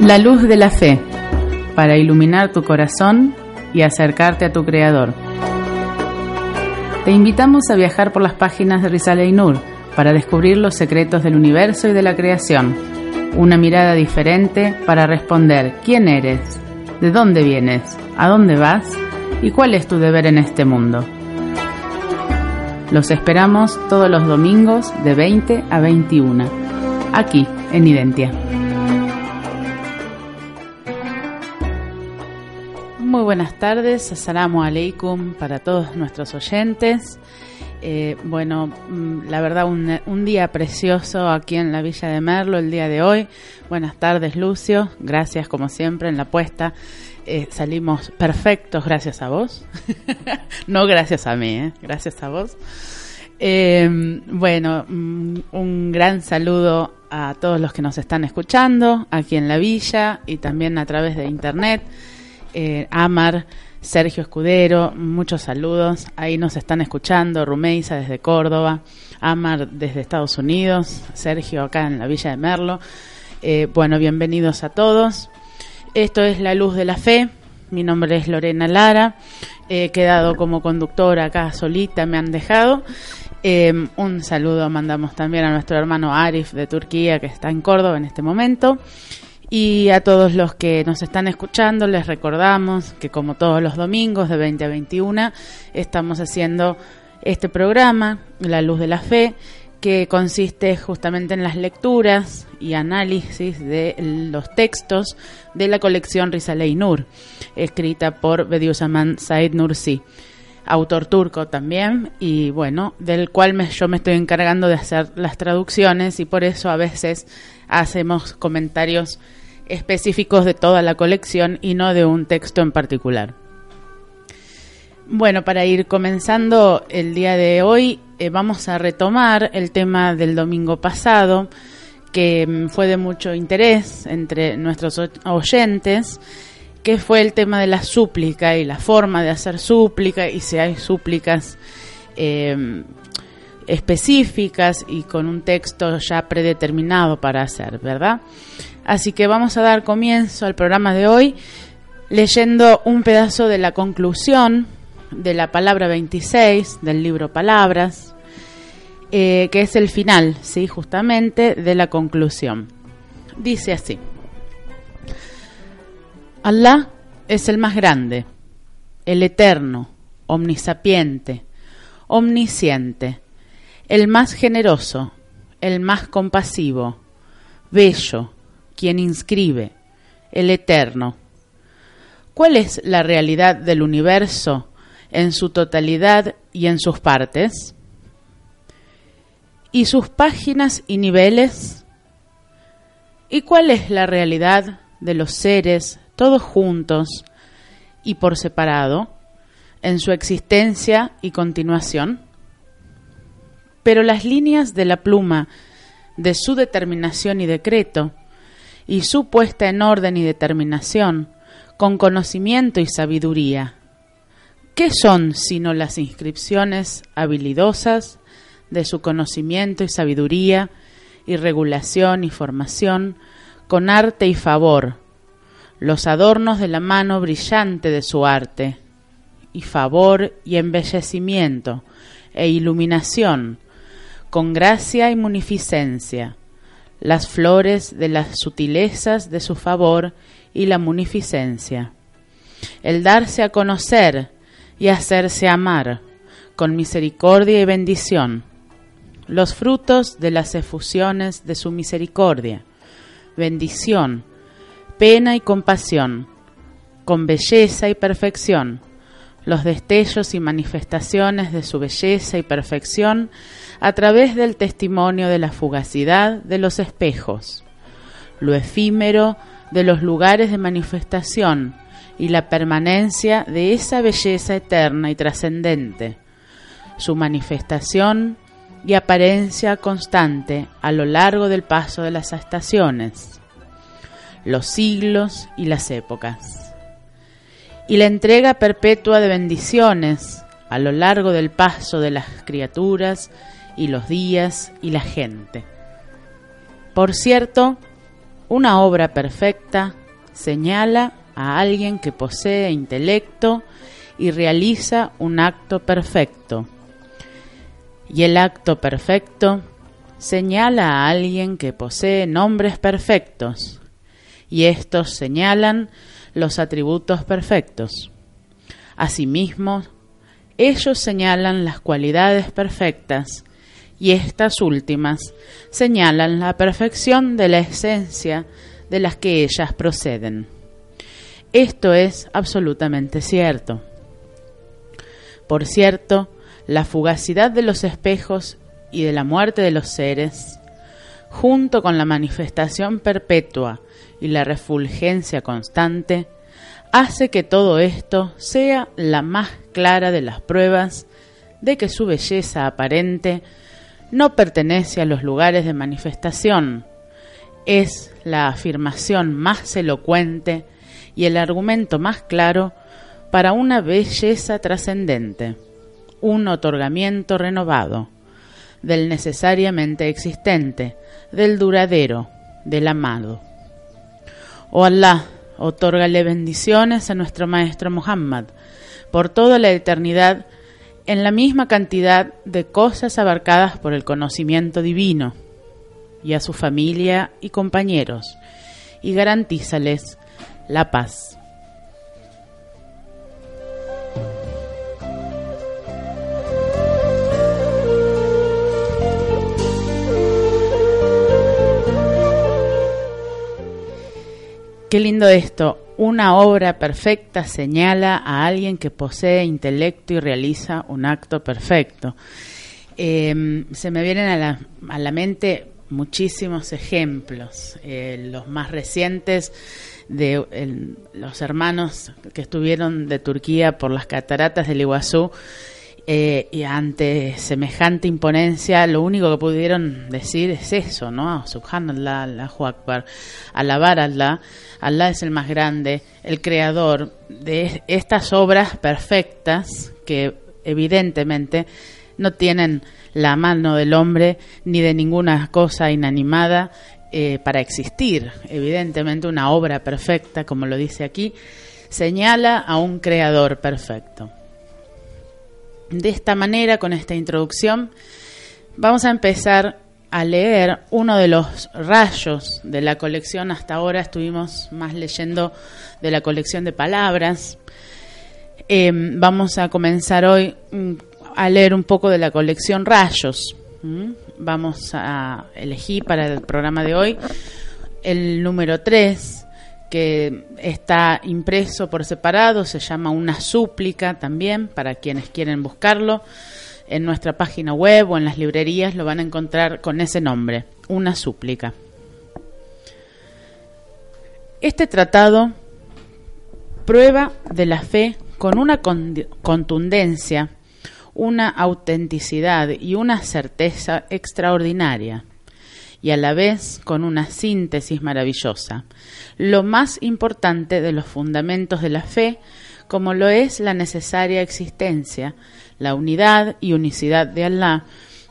La luz de la fe, para iluminar tu corazón y acercarte a tu Creador. Te invitamos a viajar por las páginas de Rizal Nur para descubrir los secretos del universo y de la creación. Una mirada diferente para responder quién eres, de dónde vienes, a dónde vas y cuál es tu deber en este mundo. Los esperamos todos los domingos de 20 a 21, aquí en Identia. Muy buenas tardes, assalamu alaikum para todos nuestros oyentes. Eh, bueno, mm, la verdad, un, día precioso aquí en la Villa de Merlo el día de hoy. Buenas tardes, Lucio. Gracias, como siempre, en la puesta. Eh, salimos perfectos gracias a vos. no gracias a mí, ¿eh? gracias a vos. Eh, bueno, mm, un gran saludo a todos los que nos están escuchando aquí en la villa y también a través de internet. Amar, Sergio Escudero, muchos saludos. Ahí nos están escuchando, Rumeisa desde Córdoba, Amar desde Estados Unidos, Sergio acá en la Villa de Merlo. bueno, bienvenidos a todos. Esto es La Luz de la Fe. Mi nombre es Lorena Lara. He quedado como conductora acá solita, me han dejado. Eh, un saludo mandamos también a nuestro hermano Arif de Turquía, que está en Córdoba en este momento. Y a todos los que nos están escuchando, les recordamos que como todos los domingos de 20 a 21 estamos haciendo este programa, La Luz de la Fe, que consiste justamente en las lecturas y análisis de los textos de la colección Risalei Nur, escrita por Bediüzzaman Said Nursi, autor turco también, y bueno, del cual yo me estoy encargando de hacer las traducciones y por eso a veces hacemos comentarios específicos de toda la colección y no de un texto en particular. Bueno, para ir comenzando el día de hoy, eh, vamos a retomar el tema del domingo pasado, que mm, fue de mucho interés entre nuestros oyentes, que fue el tema de la súplica y la forma de hacer súplica y si hay súplicas em, específicas y con un texto ya predeterminado para hacer, ¿verdad? Así que vamos a dar comienzo al programa de hoy leyendo un pedazo de la conclusión de la palabra 26 del libro Palabras, eh, que es el final, sí, justamente de la conclusión. Dice así: Allah es el más grande, el eterno, omnisapiente, omnisciente, el más generoso, el más compasivo, bello, quien inscribe, el eterno. ¿Cuál es la realidad del universo en su totalidad y en sus partes, y sus páginas y niveles, y cuál es la realidad de los seres todos juntos y por separado en su existencia y continuación. Pero las líneas de la pluma de su determinación y decreto, y su puesta en orden y determinación, con conocimiento y sabiduría, ¿Qué son sino las inscripciones habilidosas de su conocimiento y sabiduría, y regulación y formación, con arte y favor, los adornos de la mano brillante de su arte, y favor y embellecimiento, e iluminación, con gracia y munificencia, las flores de las sutilezas de su favor y la munificencia, el darse a conocer, y hacerse amar, con misericordia y bendición, los frutos de las efusiones de su misericordia, bendición, pena y compasión, con belleza y perfección, los destellos y manifestaciones de su belleza y perfección a través del testimonio de la fugacidad de los espejos, lo efímero de los lugares de manifestación y la permanencia de esa belleza eterna y trascendente, su manifestación y apariencia constante a lo largo del paso de las estaciones, los siglos y las épocas, y la entrega perpetua de bendiciones a lo largo del paso de las criaturas y los días y la gente. Por cierto, una obra perfecta señala a alguien que posee intelecto y realiza un acto perfecto. Y el acto perfecto señala a alguien que posee nombres perfectos, y estos señalan los atributos perfectos. Asimismo, ellos señalan las cualidades perfectas y estas últimas señalan la perfección de la esencia de las que ellas proceden. Esto es absolutamente cierto. Por cierto, la fugacidad de los espejos y de la muerte de los seres, junto con la manifestación perpetua y la refulgencia constante, hace que todo esto sea la más clara de las pruebas de que su belleza aparente no pertenece a los lugares de manifestación, es la afirmación más elocuente y el argumento más claro para una belleza trascendente, un otorgamiento renovado, del necesariamente existente, del duradero, del amado. Oh Allah, otórgale bendiciones a nuestro Maestro Muhammad por toda la eternidad en la misma cantidad de cosas abarcadas por el conocimiento divino, y a su familia y compañeros, y garantízales la paz. Qué lindo esto, una obra perfecta señala a alguien que posee intelecto y realiza un acto perfecto. Em, se me vienen a la, a la, mente muchísimos ejemplos, eh, los más recientes de los hermanos que estuvieron de Turquía por las cataratas del Iguazú eh, y ante semejante imponencia, lo único que pudieron decir es eso, ¿no? Subhanallah, Allahu Akbar, alabar a Allah. Allah es el más grande, el creador de estas obras perfectas que evidentemente no tienen la mano del hombre ni de ninguna cosa inanimada eh, para existir. Evidentemente una obra perfecta, como lo dice aquí, señala a un creador perfecto. De esta manera, con esta introducción, vamos a empezar a leer uno de los rayos de la colección. Hasta ahora estuvimos más leyendo de la colección de palabras. Em, vamos a comenzar hoy mm, a leer un poco de la colección Rayos. Vamos a elegir para el programa de hoy el número 3, que está impreso por separado, se llama Una súplica también, para quienes quieren buscarlo. En nuestra página web o en las librerías lo van a encontrar con ese nombre, Una súplica. Este tratado prueba de la fe con una contundencia, una autenticidad y una certeza extraordinaria y a la vez con una síntesis maravillosa, lo más importante de los fundamentos de la fe, como lo es la necesaria existencia, la unidad y unicidad de Allah,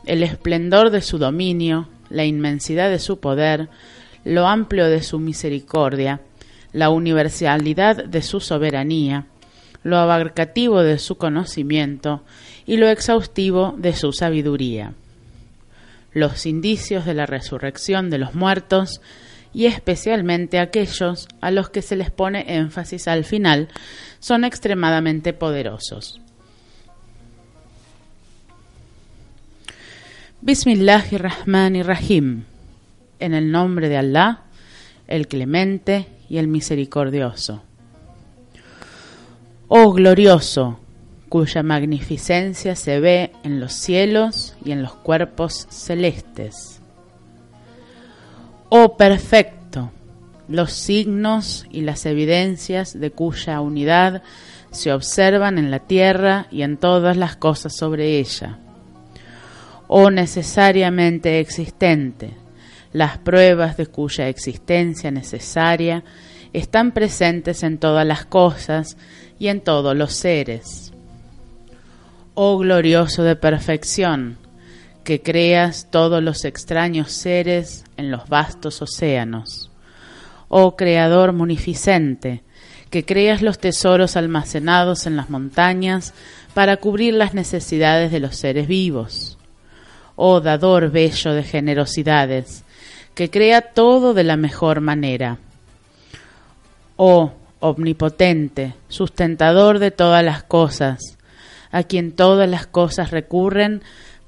el esplendor de su dominio, la inmensidad de su poder, lo amplio de su misericordia, la universalidad de su soberanía, lo abarcativo de su conocimiento y lo exhaustivo de su sabiduría los indicios de la resurrección de los muertos y especialmente aquellos a los que se les pone énfasis al final, son extremadamente poderosos. Bismillahirrahmanirrahim. En el nombre de Allah, el clemente y el misericordioso. Oh glorioso, cuya magnificencia se ve en los cielos y en los cuerpos celestes. Oh perfecto, los signos y las evidencias de cuya unidad se observan en la tierra y en todas las cosas sobre ella. Oh necesariamente existente, las pruebas de cuya existencia necesaria están presentes en todas las cosas y en todos los seres. Oh glorioso de perfección, que creas todos los extraños seres en los vastos océanos. Oh Creador munificente, que creas los tesoros almacenados en las montañas para cubrir las necesidades de los seres vivos. Oh Dador bello de generosidades, que crea todo de la mejor manera. Oh omnipotente, sustentador de todas las cosas, a quien todas las cosas recurren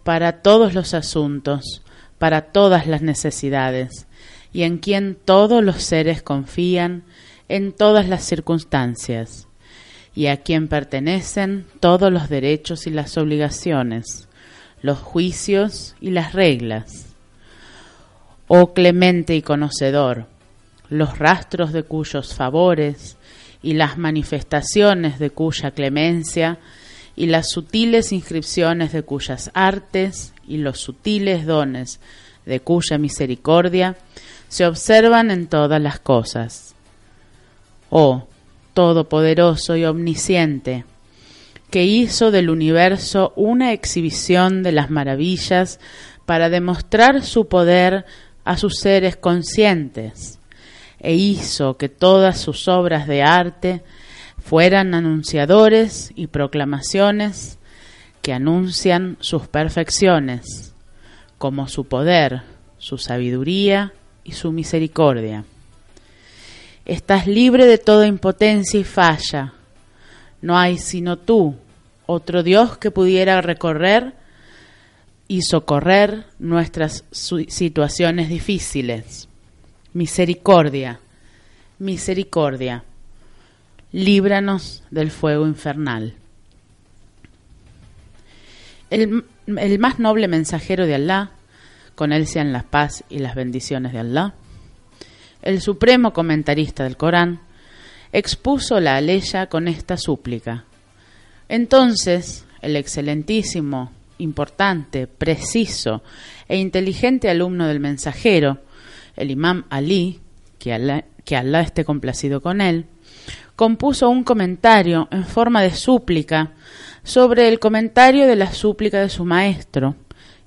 para todos los asuntos, para todas las necesidades, y en quien todos los seres confían en todas las circunstancias, y a quien pertenecen todos los derechos y las obligaciones, los juicios y las reglas. Oh clemente y conocedor, los rastros de cuyos favores y las manifestaciones de cuya clemencia y las sutiles inscripciones de cuyas artes y los sutiles dones de cuya misericordia se observan en todas las cosas. Oh, todopoderoso y omnisciente, que hizo del universo una exhibición de las maravillas para demostrar su poder a sus seres conscientes e hizo que todas sus obras de arte fueran anunciadores y proclamaciones que anuncian sus perfecciones, como su poder, su sabiduría y su misericordia. Estás libre de toda impotencia y falla. No hay sino tú, otro Dios que pudiera recorrer y socorrer nuestras situaciones difíciles. Misericordia, misericordia, líbranos del fuego infernal. El, el, más noble mensajero de Alá, con él sean la paz y las bendiciones de Alá, el supremo comentarista del Corán, expuso la aleya con esta súplica. Entonces, el excelentísimo importante, preciso e inteligente alumno del mensajero, el imam Ali, que Allah, que esté complacido con él, compuso un comentario en forma de súplica sobre el comentario de la súplica de su maestro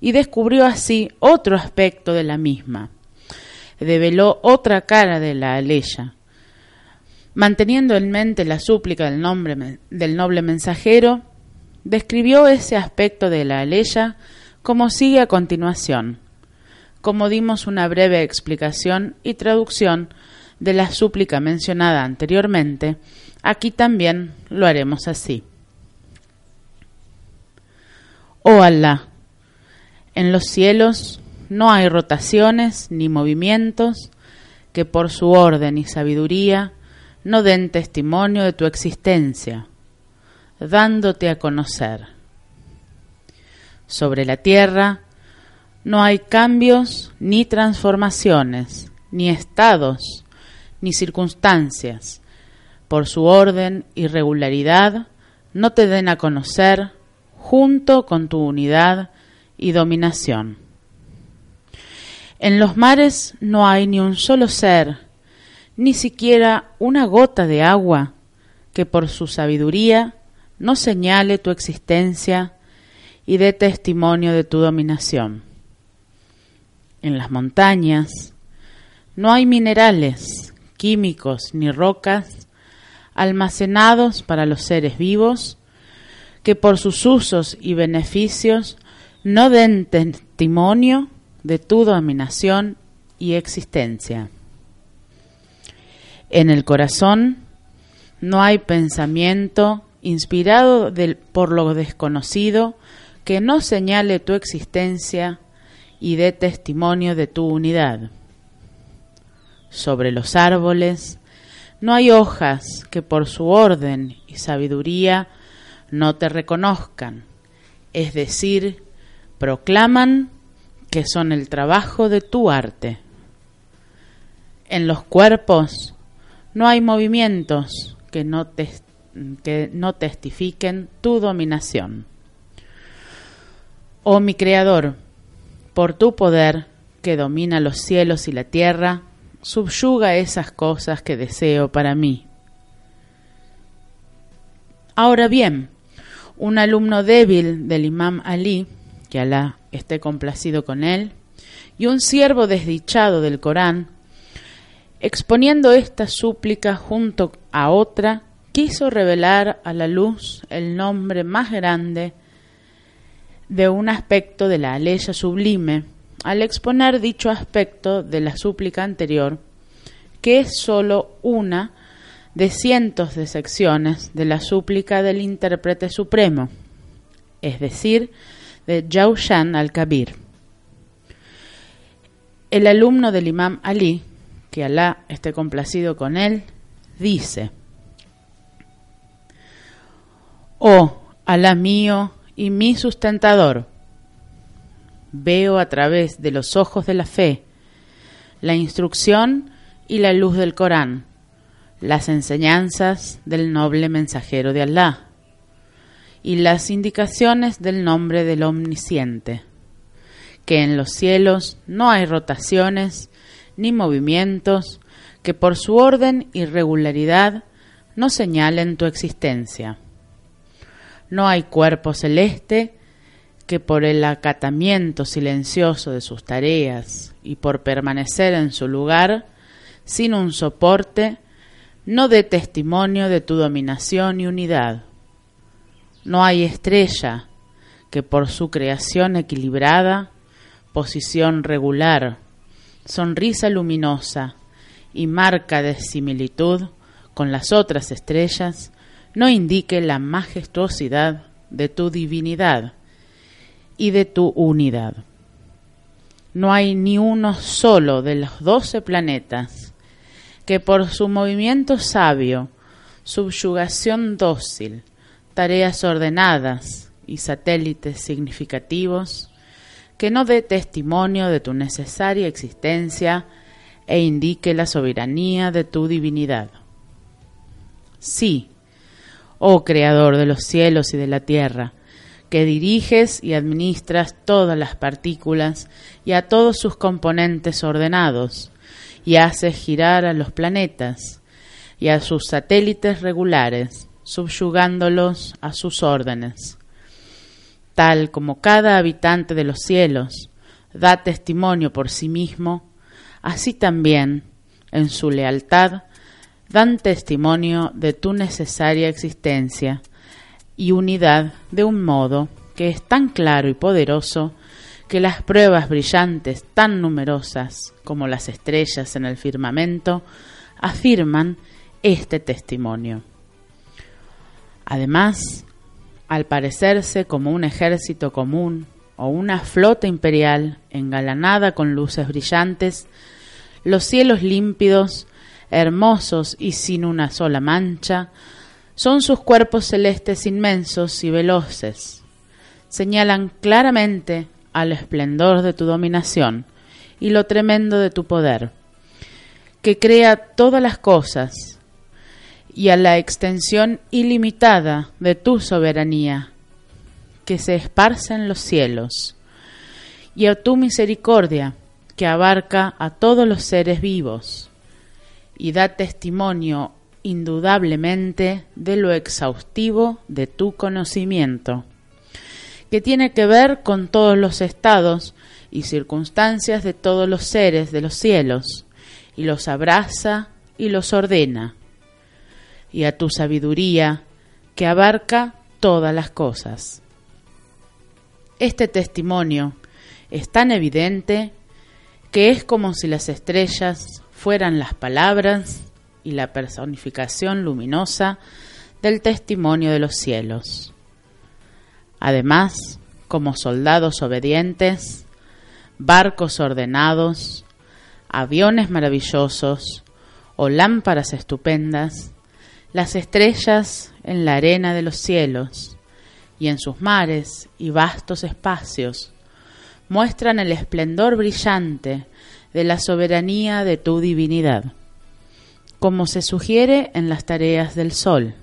y descubrió así otro aspecto de la misma. Develó otra cara de la aleya. Manteniendo en mente la súplica del, nombre, del noble mensajero, describió ese aspecto de la aleya como sigue a continuación. Como dimos una breve explicación y traducción de la súplica mencionada anteriormente, aquí también lo haremos así. Oh Allah, en los cielos no hay rotaciones ni movimientos que por su orden y sabiduría no den testimonio de tu existencia dándote a conocer. Sobre la tierra no hay cambios ni transformaciones, ni estados, ni circunstancias. Por su orden y regularidad no te den a conocer junto con tu unidad y dominación. En los mares no hay ni un solo ser, ni siquiera una gota de agua que por su sabiduría no señale tu existencia y dé testimonio de tu dominación. En las montañas no hay minerales, químicos ni rocas almacenados para los seres vivos que por sus usos y beneficios no den testimonio de tu dominación y existencia. En el corazón no hay pensamiento inspirado por lo desconocido, que no señale tu existencia y dé testimonio de tu unidad. Sobre los árboles no hay hojas que por su orden y sabiduría no te reconozcan, es decir, proclaman que son el trabajo de tu arte. En los cuerpos no hay movimientos que no, que no testifiquen tu dominación. Oh mi Creador, por tu poder que domina los cielos y la tierra, subyuga esas cosas que deseo para mí. Ahora bien, un alumno débil del imam Ali, que Alá esté complacido con él, y un siervo desdichado del Corán, exponiendo esta súplica junto a otra, quiso revelar a la luz el nombre más grande de un aspecto de la aleya sublime, al exponer dicho aspecto de la súplica anterior, que es sólo una de cientos de secciones de la súplica del intérprete supremo, es decir, de Jaushan al-Kabir. El alumno del imam Ali, que Alá esté complacido con él, dice, Oh, Alá mío, y mi sustentador. Veo a través de los ojos de la fe la instrucción y la luz del Corán, las enseñanzas del noble mensajero de Allah y las indicaciones del nombre del Omnisciente, que en los cielos no hay rotaciones ni movimientos que por su orden y regularidad no señalen tu existencia. No hay cuerpo celeste que por el acatamiento silencioso de sus tareas y por permanecer en su lugar, sin un soporte, no dé testimonio de tu dominación y unidad. No hay estrella que por su creación equilibrada, posición regular, sonrisa luminosa y marca de similitud con las otras estrellas, no indique la majestuosidad de tu divinidad y de tu unidad. No hay ni uno solo de los doce planetas que por su movimiento sabio, subyugación dócil, tareas ordenadas y satélites significativos, que no dé testimonio de tu necesaria existencia e indique la soberanía de tu divinidad. Sí, oh Creador de los cielos y de la tierra, que diriges y administras todas las partículas y a todos sus componentes ordenados, y haces girar a los planetas y a sus satélites regulares, subyugándolos a sus órdenes. Tal como cada habitante de los cielos da testimonio por sí mismo, así también, en su lealtad, dan testimonio de tu necesaria existencia y unidad de un modo que es tan claro y poderoso que las pruebas brillantes tan numerosas como las estrellas en el firmamento afirman este testimonio. Además, al parecerse como un ejército común o una flota imperial engalanada con luces brillantes, los cielos límpidos hermosos y sin una sola mancha, son sus cuerpos celestes inmensos y veloces. Señalan claramente al esplendor de tu dominación y lo tremendo de tu poder, que crea todas las cosas, y a la extensión ilimitada de tu soberanía, que se esparce en los cielos, y a tu misericordia, que abarca a todos los seres vivos y da testimonio indudablemente de lo exhaustivo de tu conocimiento, que tiene que ver con todos los estados y circunstancias de todos los seres de los cielos, y los abraza y los ordena, y a tu sabiduría que abarca todas las cosas. Este testimonio es tan evidente que es como si las estrellas fueran las palabras y la personificación luminosa del testimonio de los cielos. Además, como soldados obedientes, barcos ordenados, aviones maravillosos o lámparas estupendas, las estrellas en la arena de los cielos y en sus mares y vastos espacios muestran el esplendor brillante de la soberanía de tu divinidad, como se sugiere en las tareas del Sol,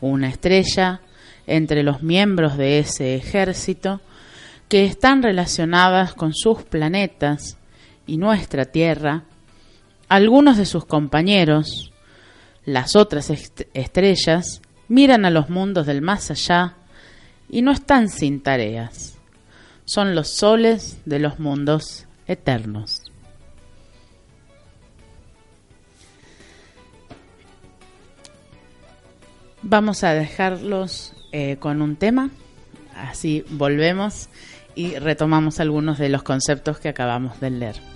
una estrella entre los miembros de ese ejército que están relacionadas con sus planetas y nuestra Tierra, algunos de sus compañeros, las otras estrellas, miran a los mundos del más allá y no están sin tareas. Son los soles de los mundos eternos. Vamos a dejarlos eh, con un tema, así volvemos y retomamos algunos de los conceptos que acabamos de leer.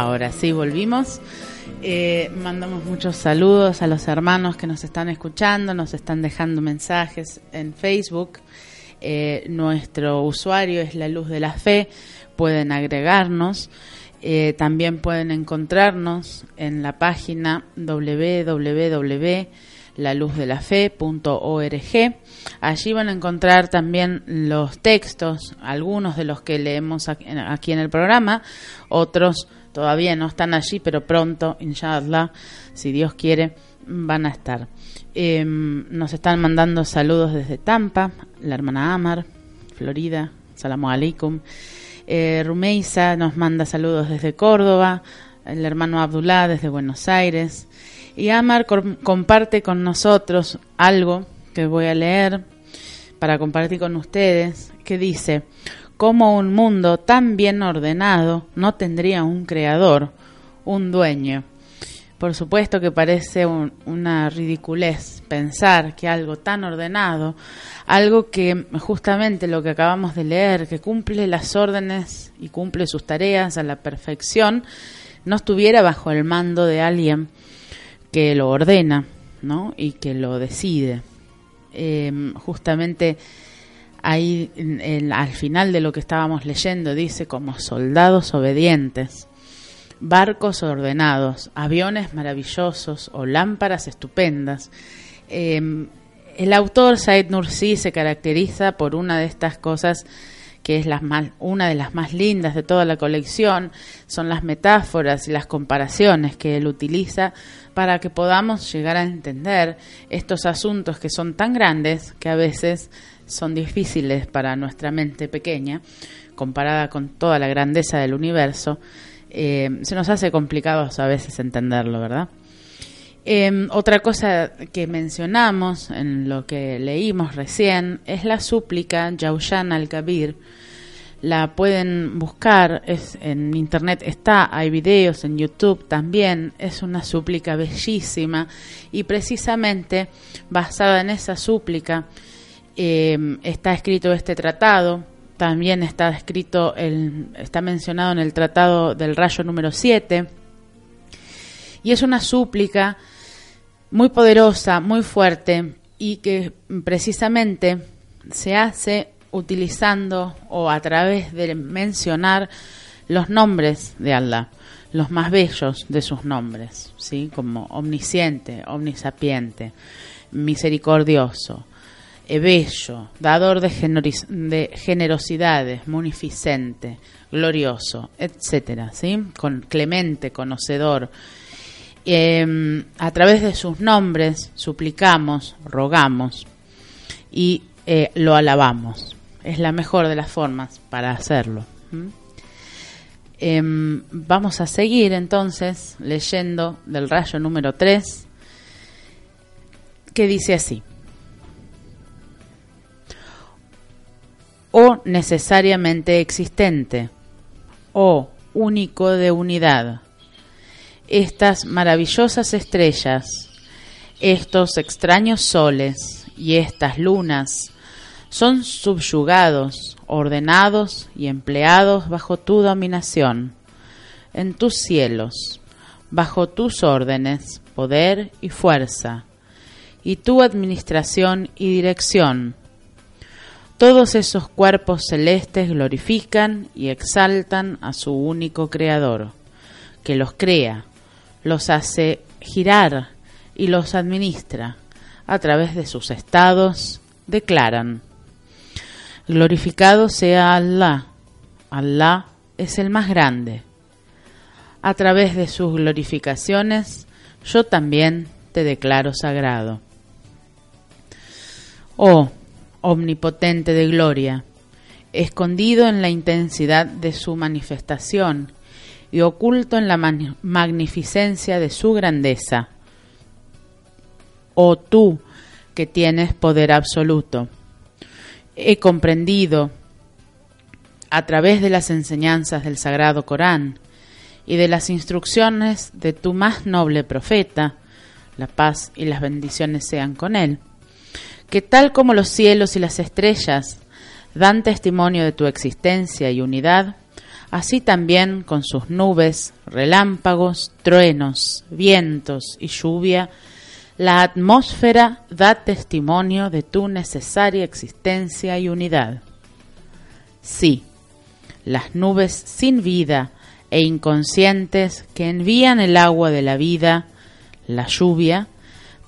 Ahora sí, volvimos. Eh, mandamos muchos saludos a los hermanos que nos están escuchando, nos están dejando mensajes en Facebook. Eh, nuestro usuario es La Luz de la Fe, pueden agregarnos. Eh, también pueden encontrarnos en la página www.laluzDeLaFe.org. Allí van a encontrar también los textos, algunos de los que leemos aquí en el programa, otros todavía no están allí, pero pronto, inshallah, si Dios quiere, van a estar. Em, nos están mandando saludos desde Tampa, la hermana Amar, Florida, salamu alaikum. Eh, Rumeisa nos manda saludos desde Córdoba, el hermano Abdullah desde Buenos Aires. Y Amar comparte con nosotros algo que voy a leer para compartir con ustedes, que dice, cómo un mundo tan bien ordenado no tendría un creador, un dueño. Por supuesto que parece una ridiculez pensar que algo tan ordenado, algo que justamente lo que acabamos de leer, que cumple las órdenes y cumple sus tareas a la perfección, no estuviera bajo el mando de alguien que lo ordena, ¿no? Y que lo decide. Em, justamente ahí al final de lo que estábamos leyendo dice como soldados obedientes, barcos ordenados, aviones maravillosos o lámparas estupendas. Em, el autor Said Nursi se caracteriza por una de estas cosas que es una de las más lindas de toda la colección, son las metáforas y las comparaciones que él utiliza para que podamos llegar a entender estos asuntos que son tan grandes que a veces son difíciles para nuestra mente pequeña, comparada con toda la grandeza del universo, eh, se nos hace complicado a veces entenderlo, ¿verdad? Em, otra cosa que mencionamos en lo que leímos recién es la súplica Yaushan al-Kabir. La pueden buscar, es, en internet está, hay videos en YouTube también, es una súplica bellísima y precisamente basada en esa súplica em, está escrito este tratado, también está escrito, el, está mencionado en el tratado del rayo número 7 y es una súplica muy poderosa, muy fuerte y que precisamente se hace utilizando o a través de mencionar los nombres de Allah, los más bellos de sus nombres, ¿sí? como omnisciente, omnisapiente, misericordioso, bello, dador de, de generosidades, munificente, glorioso, etcétera, ¿sí? con clemente, conocedor, Em, a través de sus nombres suplicamos, rogamos y eh, lo alabamos. Es la mejor de las formas para hacerlo. Em, vamos a seguir entonces leyendo del rayo número 3 que dice así. O necesariamente existente, o único de unidad estas maravillosas estrellas, estos extraños soles y estas lunas son subyugados, ordenados y empleados bajo tu dominación, en tus cielos, bajo tus órdenes, poder y fuerza, y tu administración y dirección. Todos esos cuerpos celestes glorifican y exaltan a su único Creador, que los crea los hace girar y los administra a través de sus estados, declaran, glorificado sea Allah, Allah es el más grande. A través de sus glorificaciones, yo también te declaro sagrado. Oh, omnipotente de gloria, escondido en la intensidad de su manifestación y oculto en la magnificencia de su grandeza. Oh tú que tienes poder absoluto, he comprendido a través de las enseñanzas del Sagrado Corán y de las instrucciones de tu más noble profeta, la paz y las bendiciones sean con él, que tal como los cielos y las estrellas dan testimonio de tu existencia y unidad, así también con sus nubes, relámpagos, truenos, vientos y lluvia, la atmósfera da testimonio de tu necesaria existencia y unidad. Sí, las nubes sin vida e inconscientes que envían el agua de la vida, la lluvia,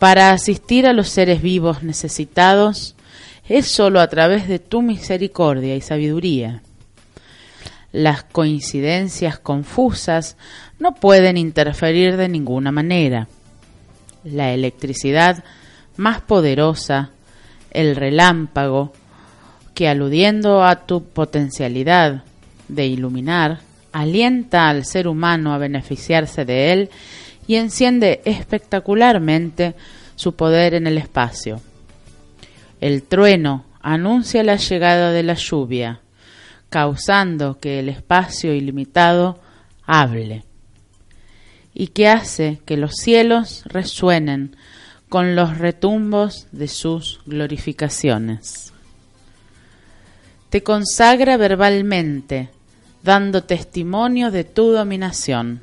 para asistir a los seres vivos necesitados, es sólo a través de tu misericordia y sabiduría las coincidencias confusas no pueden interferir de ninguna manera. La electricidad más poderosa, el relámpago, que aludiendo a tu potencialidad de iluminar, alienta al ser humano a beneficiarse de él y enciende espectacularmente su poder en el espacio. El trueno anuncia la llegada de la lluvia, causando que el espacio ilimitado hable y que hace que los cielos resuenen con los retumbos de sus glorificaciones. Te consagra verbalmente, dando testimonio de tu dominación.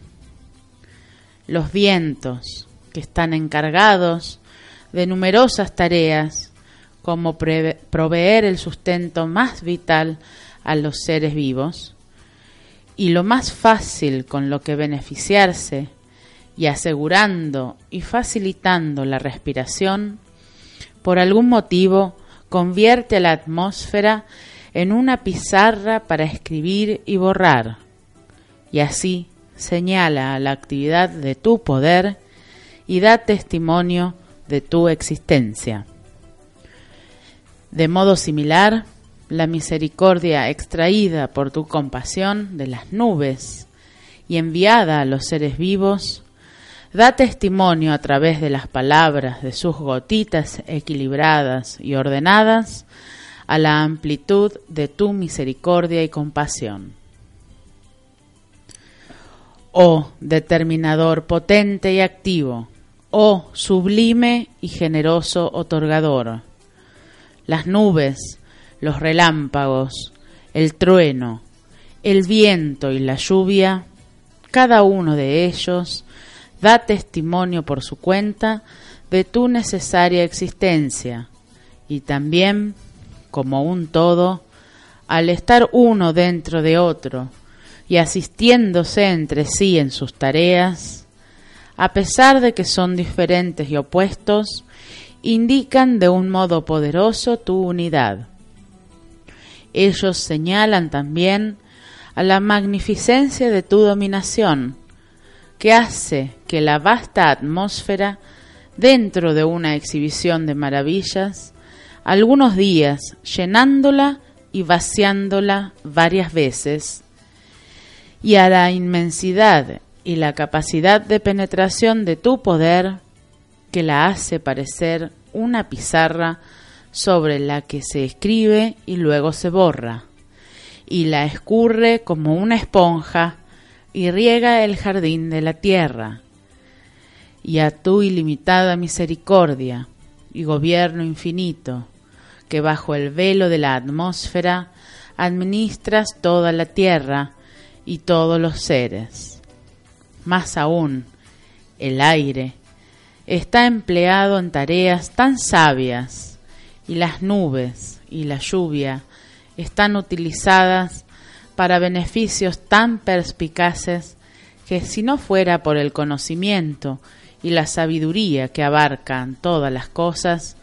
Los vientos que están encargados de numerosas tareas como proveer el sustento más vital a los seres vivos y lo más fácil con lo que beneficiarse y asegurando y facilitando la respiración, por algún motivo convierte a la atmósfera en una pizarra para escribir y borrar, y así señala la actividad de tu poder y da testimonio de tu existencia. De modo similar, la misericordia extraída por tu compasión de las nubes y enviada a los seres vivos, da testimonio a través de las palabras de sus gotitas equilibradas y ordenadas a la amplitud de tu misericordia y compasión. Oh determinador potente y activo, oh sublime y generoso otorgador, las nubes, los relámpagos, el trueno, el viento y la lluvia, cada uno de ellos da testimonio por su cuenta de tu necesaria existencia y también, como un todo, al estar uno dentro de otro y asistiéndose entre sí en sus tareas, a pesar de que son diferentes y opuestos, indican de un modo poderoso tu unidad. Ellos señalan también a la magnificencia de tu dominación, que hace que la vasta atmósfera, dentro de una exhibición de maravillas, algunos días llenándola y vaciándola varias veces, y a la inmensidad y la capacidad de penetración de tu poder, que la hace parecer una pizarra sobre la que se escribe y luego se borra, y la escurre como una esponja y riega el jardín de la tierra, y a tu ilimitada misericordia y gobierno infinito, que bajo el velo de la atmósfera administras toda la tierra y todos los seres. Más aún, el aire está empleado en tareas tan sabias y las nubes y la lluvia están utilizadas para beneficios tan perspicaces que si no fuera por el conocimiento y la sabiduría que abarcan todas las cosas,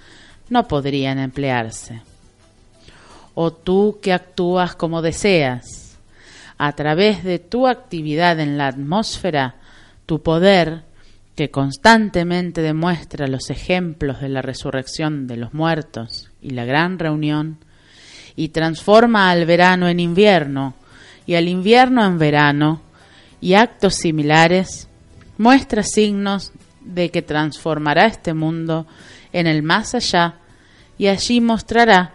no podrían emplearse. O tú que actúas como deseas, a través de tu actividad en la atmósfera, tu poder que constantemente demuestra los ejemplos de la resurrección de los muertos y la gran reunión, y transforma al verano en invierno y al invierno en verano, y actos similares, muestra signos de que transformará este mundo en el más allá y allí mostrará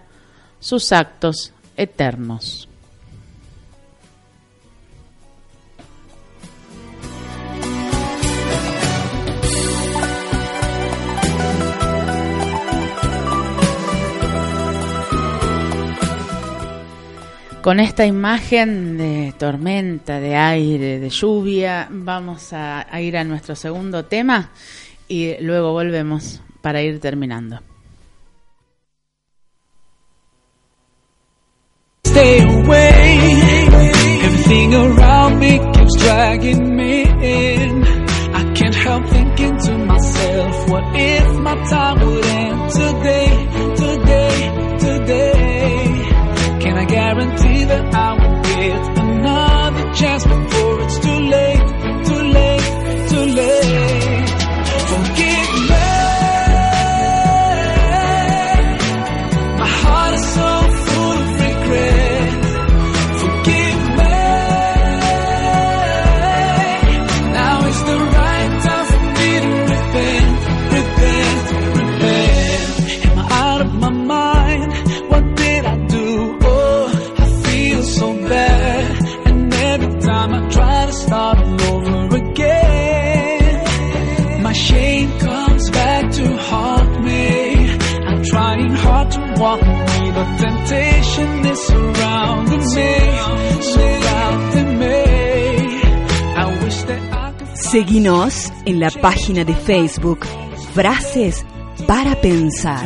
sus actos eternos. Con esta imagen de tormenta, de aire, de lluvia, vamos a, ir a nuestro segundo tema y luego volvemos para ir terminando. Stay away. Everything around me keeps dragging me in. I can't help thinking to myself, what if my time would end even En la página de Facebook Frases para Pensar.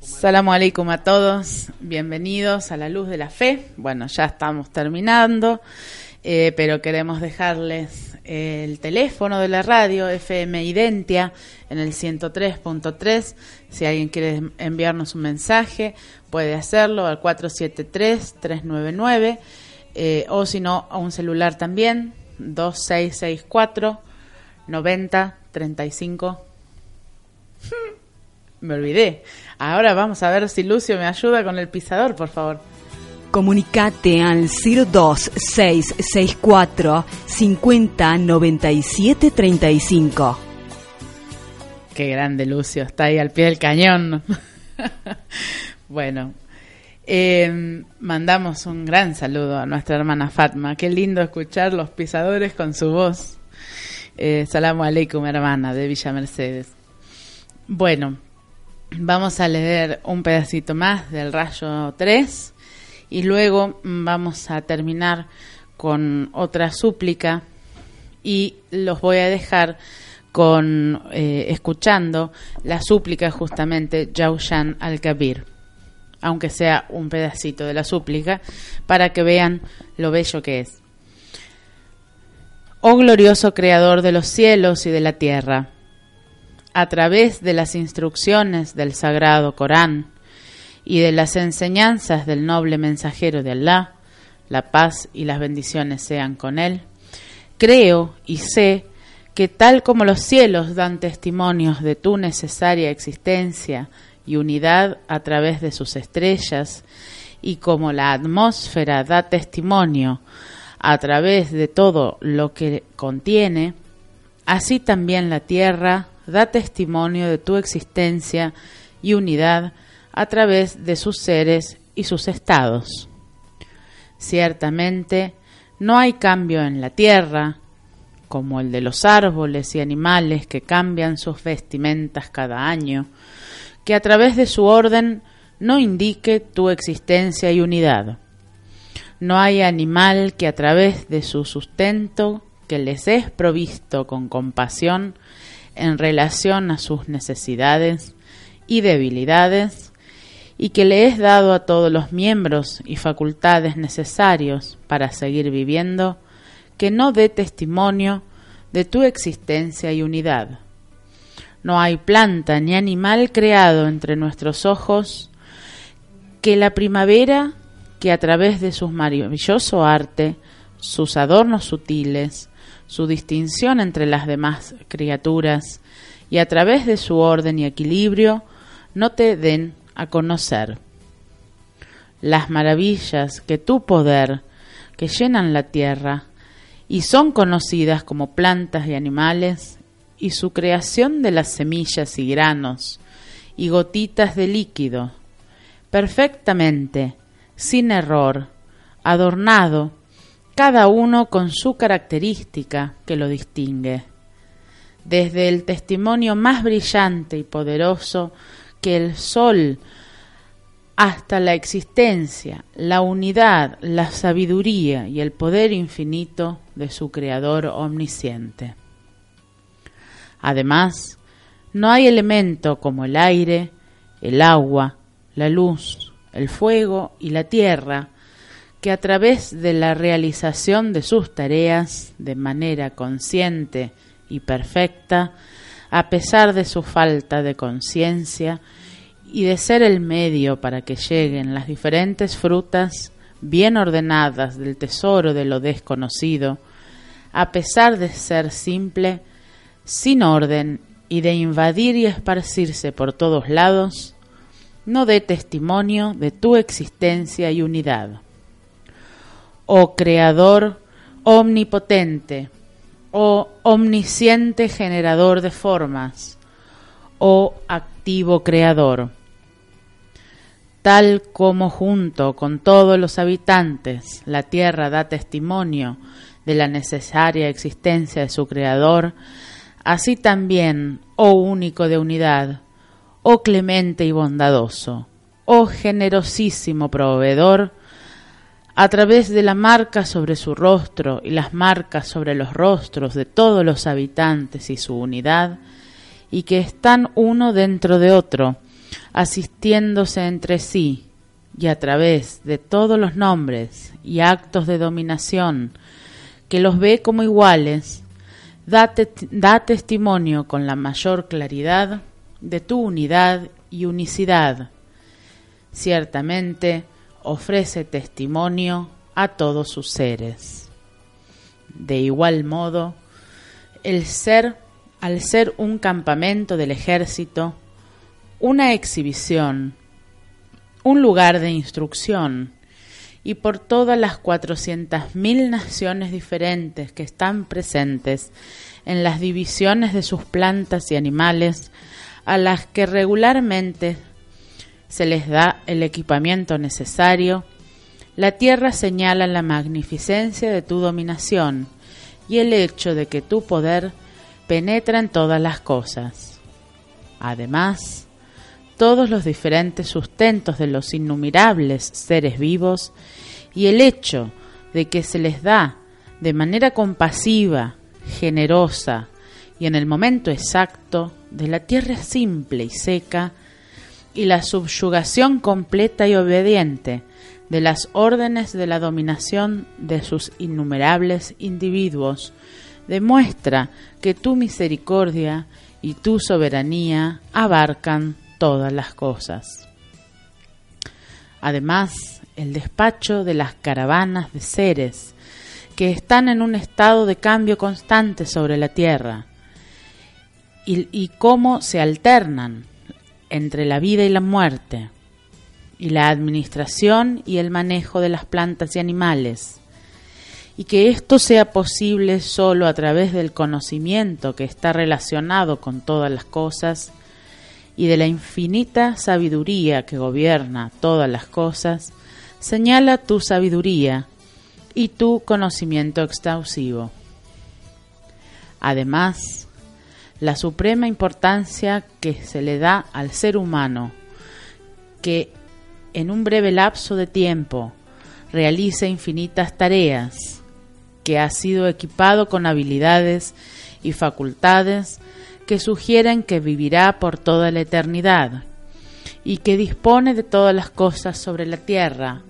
Salam alaikum a todos, bienvenidos a la luz de la fe. Bueno, ya estamos terminando, eh, pero queremos dejarles el teléfono de la radio FM Identia en el 103.3. Si alguien quiere enviarnos un mensaje, puede hacerlo al 473-399 eh, o si no, a un celular también, 2664 90 35 me olvidé. Ahora vamos a ver si Lucio me ayuda con el pisador, por favor. Comunicate al 02664 50 97 35. Qué grande Lucio, está ahí al pie del cañón. bueno, eh, mandamos un gran saludo a nuestra hermana Fatma. Qué lindo escuchar los pisadores con su voz. Eh, salamu alaikum, hermana de Villa Mercedes. Bueno, vamos a leer un pedacito más del rayo 3 y luego vamos a terminar con otra súplica y los voy a dejar con eh, escuchando la súplica justamente Yaushan al-Kabir, aunque sea un pedacito de la súplica, para que vean lo bello que es. Oh glorioso Creador de los cielos y de la tierra, a través de las instrucciones del Sagrado Corán y de las enseñanzas del noble mensajero de Allah, la paz y las bendiciones sean con él, creo y sé que tal como los cielos dan testimonios de tu necesaria existencia y unidad a través de sus estrellas, y como la atmósfera da testimonio a través de todo lo que contiene, así también la tierra da testimonio de tu existencia y unidad a través de sus seres y sus estados. Ciertamente, no hay cambio en la tierra, como el de los árboles y animales que cambian sus vestimentas cada año, que a través de su orden no indique tu existencia y unidad. No hay animal que a través de su sustento, que les es provisto con compasión, en relación a sus necesidades y debilidades y que le es dado a todos los miembros y facultades necesarios para seguir viviendo, que no dé testimonio de tu existencia y unidad. No hay planta ni animal creado entre nuestros ojos que la primavera que a través de su maravilloso arte, sus adornos sutiles, su distinción entre las demás criaturas y a través de su orden y equilibrio no te den a conocer. Las maravillas que tu poder, que llenan la tierra, y son conocidas como plantas y animales, y su creación de las semillas y granos, y gotitas de líquido, perfectamente, sin error, adornado, cada uno con su característica que lo distingue. Desde el testimonio más brillante y poderoso que el sol hasta la existencia, la unidad, la sabiduría y el poder infinito de su Creador omnisciente. Además, no hay elemento como el aire, el agua, la luz, el fuego y la tierra que a través de la realización de sus tareas de manera consciente y perfecta, a pesar de su falta de conciencia y de ser el medio para que lleguen las diferentes frutas bien ordenadas del tesoro de lo desconocido, a pesar de ser simple, sin orden y de invadir y esparcirse por todos lados, no dé testimonio de tu existencia y unidad. Oh Creador omnipotente, oh omnisciente generador de formas, oh activo creador, tal como junto con todos los habitantes la tierra da testimonio de la necesaria existencia de su Creador, así también, oh único de unidad, oh clemente y bondadoso, oh generosísimo proveedor, a través de la marca sobre su rostro y las marcas sobre los rostros de todos los habitantes y su unidad, y que están uno dentro de otro, asistiéndose entre sí, y a través de todos los nombres y actos de dominación, que los ve como iguales, da, da testimonio con la mayor claridad de tu unidad y unicidad. Ciertamente ofrece testimonio a todos sus seres. De igual modo, el ser, al ser un campamento del ejército, una exhibición, un lugar de instrucción, y por todas las cuatrocientas mil naciones diferentes que están presentes en las divisiones de sus plantas y animales, a las que regularmente se les da el equipamiento necesario, la tierra señala la magnificencia de tu dominación y el hecho de que tu poder penetra en todas las cosas. Además, todos los diferentes sustentos de los innumerables seres vivos y el hecho de que se les da de manera compasiva, generosa y en el momento exacto de la tierra simple y seca y la subyugación completa y obediente de las órdenes de la dominación de sus innumerables individuos, demuestra que tu misericordia y tu soberanía abarcan todas las cosas. Además, el despacho de las caravanas de seres que están en un estado de cambio constante sobre la tierra y, y cómo se alternan entre la vida y la muerte, y la administración y el manejo de las plantas y animales, y que esto sea posible solo a través del conocimiento que está relacionado con todas las cosas y de la infinita sabiduría que gobierna todas las cosas, señala tu sabiduría y tu conocimiento exhaustivo. Además, la suprema importancia que se le da al ser humano, que en un breve lapso de tiempo realiza infinitas tareas, que ha sido equipado con habilidades y facultades que sugieren que vivirá por toda la eternidad y que dispone de todas las cosas sobre la tierra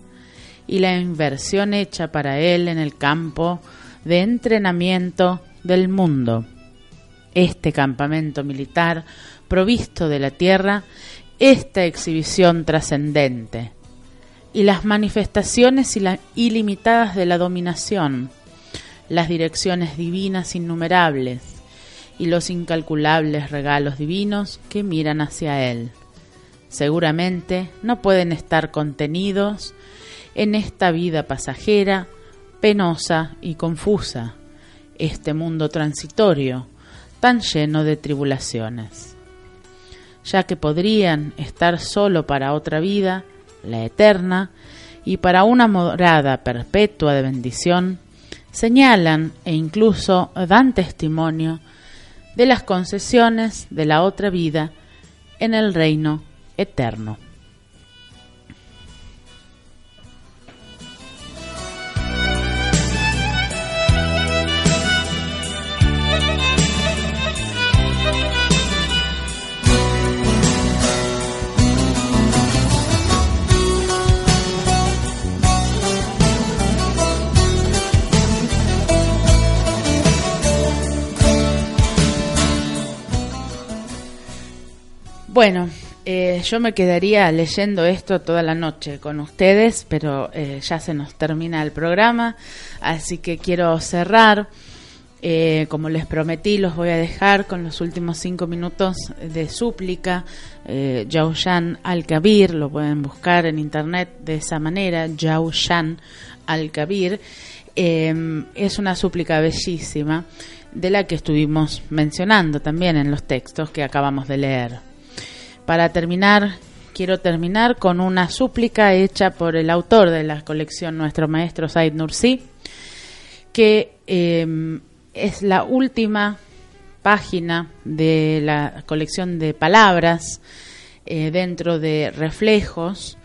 y la inversión hecha para él en el campo de entrenamiento del mundo este campamento militar provisto de la tierra, esta exhibición trascendente y las manifestaciones ilimitadas de la dominación, las direcciones divinas innumerables y los incalculables regalos divinos que miran hacia Él. Seguramente no pueden estar contenidos en esta vida pasajera, penosa y confusa, este mundo transitorio, tan lleno de tribulaciones, ya que podrían estar solo para otra vida, la eterna, y para una morada perpetua de bendición, señalan e incluso dan testimonio de las concesiones de la otra vida en el reino eterno. Bueno, eh, yo me quedaría leyendo esto toda la noche con ustedes, pero eh, ya se nos termina el programa, así que quiero cerrar. Eh, como les prometí, los voy a dejar con los últimos cinco minutos de súplica. Eh, Al-Kabir, lo pueden buscar en internet de esa manera, Jaushan Al-Kabir. es una súplica bellísima de la que estuvimos mencionando también en los textos que acabamos de leer. Para terminar, quiero terminar con una súplica hecha por el autor de la colección, nuestro maestro Said Nursi, que em, es la última página de la colección de palabras eh, dentro de reflejos.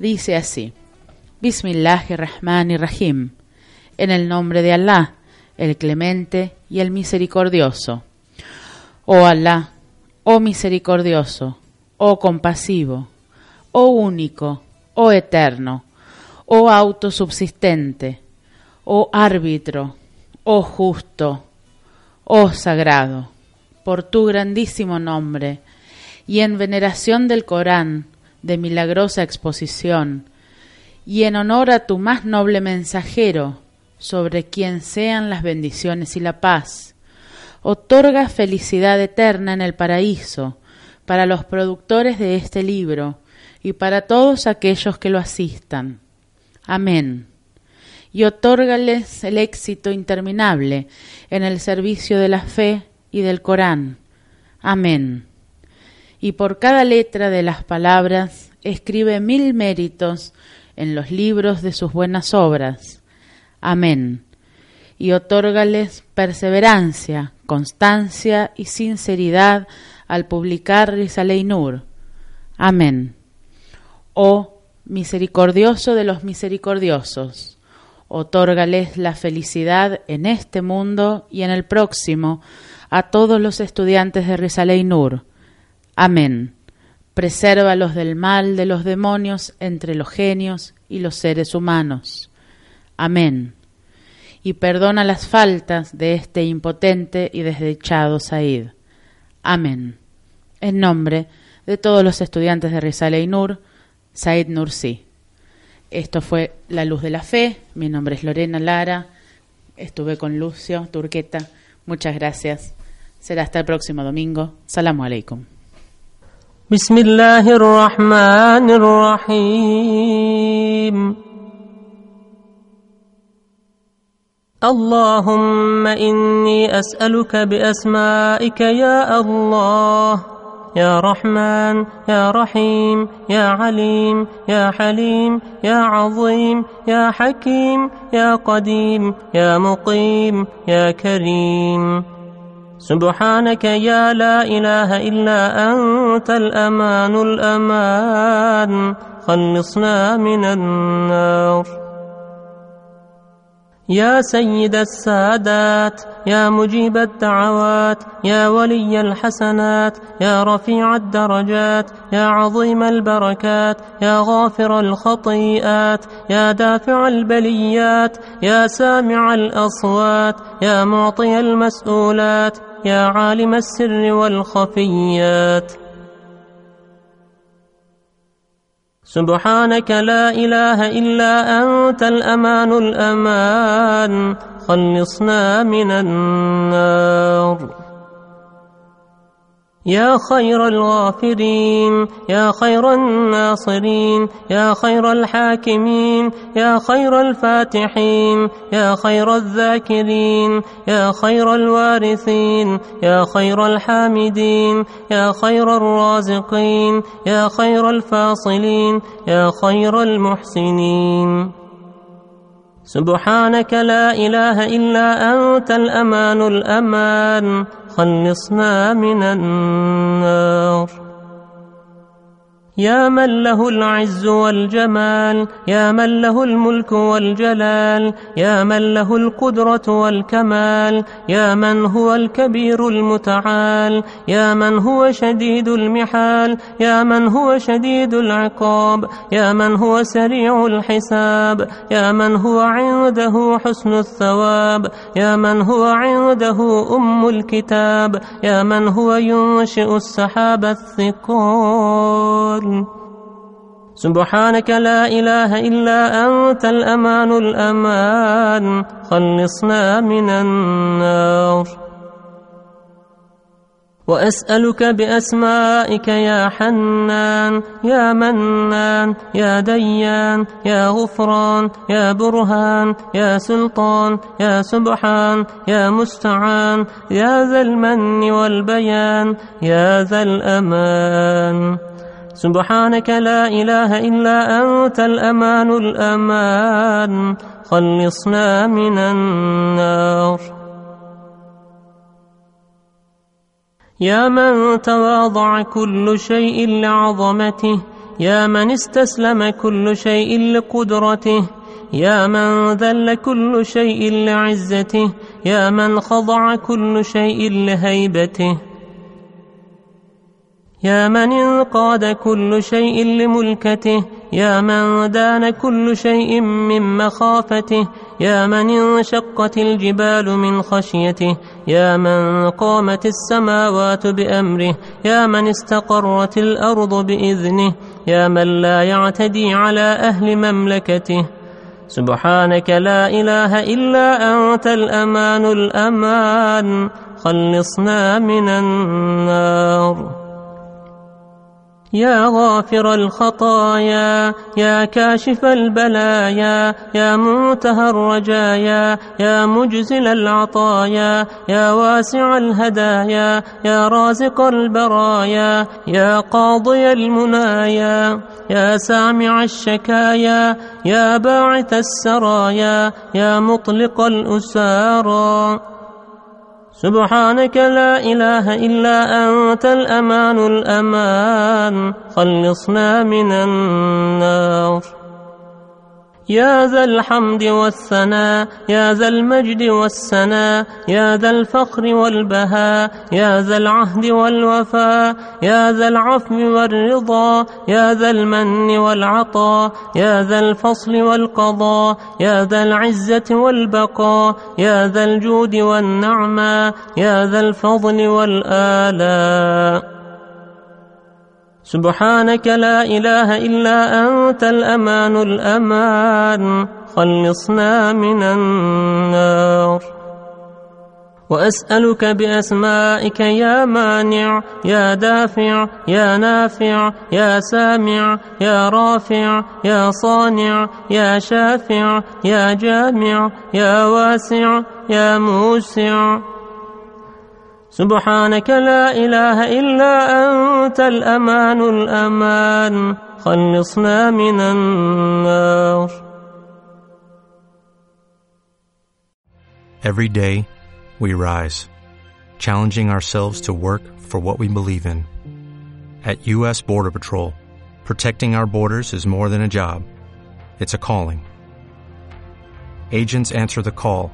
Dice así, Bismillahirrahmanirrahim, en el nombre de Alá, el clemente y el misericordioso. Oh Alá, oh misericordioso, oh compasivo, oh único, oh eterno, oh autosubsistente, oh árbitro, oh justo, oh sagrado, por tu grandísimo nombre, y en veneración del Corán, de milagrosa exposición, y en honor a tu más noble mensajero, sobre quien sean las bendiciones y la paz, otorga felicidad eterna en el paraíso, para los productores de este libro y para todos aquellos que lo asistan. Amén. Y otórgales el éxito interminable en el servicio de la fe y del Corán. Amén. Y por cada letra de las palabras escribe mil méritos en los libros de sus buenas obras. Amén. Y otórgales perseverancia, constancia y sinceridad al publicar Risalei Nur. Amén. Oh misericordioso de los misericordiosos, otórgales la felicidad en este mundo y en el próximo a todos los estudiantes de Risalei Nur. Amén. Presérvalos del mal de los demonios entre los genios y los seres humanos. Amén. Y perdona las faltas de este impotente y desdichado Said. Amén. En nombre de todos los estudiantes de Risale y Nur, Said Nursi. Esto fue La Luz de la Fe. Mi nombre es Lorena Lara. Estuve con Lucio Turqueta. Muchas gracias. Será hasta el próximo domingo. Salamu alaikum. اللهم إني أسألك بأسمائك يا الله يا رحمن يا رحيم يا عليم يا حليم يا عظيم يا حكيم يا قديم يا مقيم يا كريم. سبحانك يا لا إله إلا أنت الأمان الأمان خلصنا من النار. يا سيد السادات يا مجيب الدعوات يا ولي الحسنات يا رفيع الدرجات يا عظيم البركات يا غافر الخطيئات يا دافع البليات يا سامع الأصوات يا معطي المسؤولات يا عالم السر والخفيات. سبحانك لا إله إلا أنت الأمان الأمان خلصنا من النار. يا خير الغافرين يا خير الناصرين يا خير الحاكمين يا خير الفاتحين يا خير الذاكرين يا خير الوارثين يا خير الحامدين يا خير الرازقين يا خير الفاصلين يا خير المحسنين سبحانك لا إله إلا أنت الأمان الأمان خلصنا من النار. يا من له العز والجمال يا من له الملك والجلال يا من له القدرة والكمال يا من هو الكبير المتعال يا من هو شديد المحال يا من هو شديد العقاب يا من هو سريع الحساب يا من هو عنده حسن الثواب يا من هو عنده أم الكتاب يا من هو ينشئ السحاب الثقال سبحانك لا إله إلا أنت الأمان الأمان. خلصنا من النار. وأسألك بأسمائك يا حنان يا منان يا ديان يا غفران يا برهان يا سلطان يا سبحان يا مستعان يا ذا المن والبيان يا ذا الأمان. سبحانك لا إله إلا أنت الأمان الأمان. خلصنا من النار. يا من تواضع كل شيء لعظمته يا من استسلم كل شيء لقدرته يا من ذل كل شيء لعزته يا من خضع كل شيء لهيبته. يا من انقاد كل شيء لملكته يا من دان كل شيء من مخافته يا من انشقت الجبال من خشيته يا من قامت السماوات بأمره يا من استقرت الأرض بإذنه يا من لا يعتدي على أهل مملكته. سبحانك لا إله إلا أنت الأمان الأمان خلصنا من النار. يا غافر الخطايا يا كاشف البلايا يا منتهى الرجايا يا مجزل العطايا يا واسع الهدايا يا رازق البرايا يا قاضي المنايا يا سامع الشكايا يا باعث السرايا يا مطلق الأسارى. سبحانك لا إله إلا أنت الأمان الأمان خلصنا من النار. يا ذا الحمد والثناء يا ذا المجد والسناء يا ذا الفخر والبهاء يا ذا العهد والوفاء يا ذا العفو والرضا يا ذا المن والعطاء يا ذا الفصل والقضاء يا ذا العزة والبقاء يا ذا الجود والنعمة يا ذا الفضل والآلاء سبحانك لا إله إلا أنت الأمان الأمان. خلصنا من النار. وأسألك بأسمائك يا مانع يا دافع يا نافع يا سامع يا رافع يا صانع يا شافع يا جامع يا واسع يا موسع. سبحانك لا إله إلا أنت الأمان الأمان خلصنا من النار Every day, we rise, challenging ourselves to work for what we believe in. At U.S. Border Patrol, protecting our borders is more than a job, it's a calling. Agents answer the call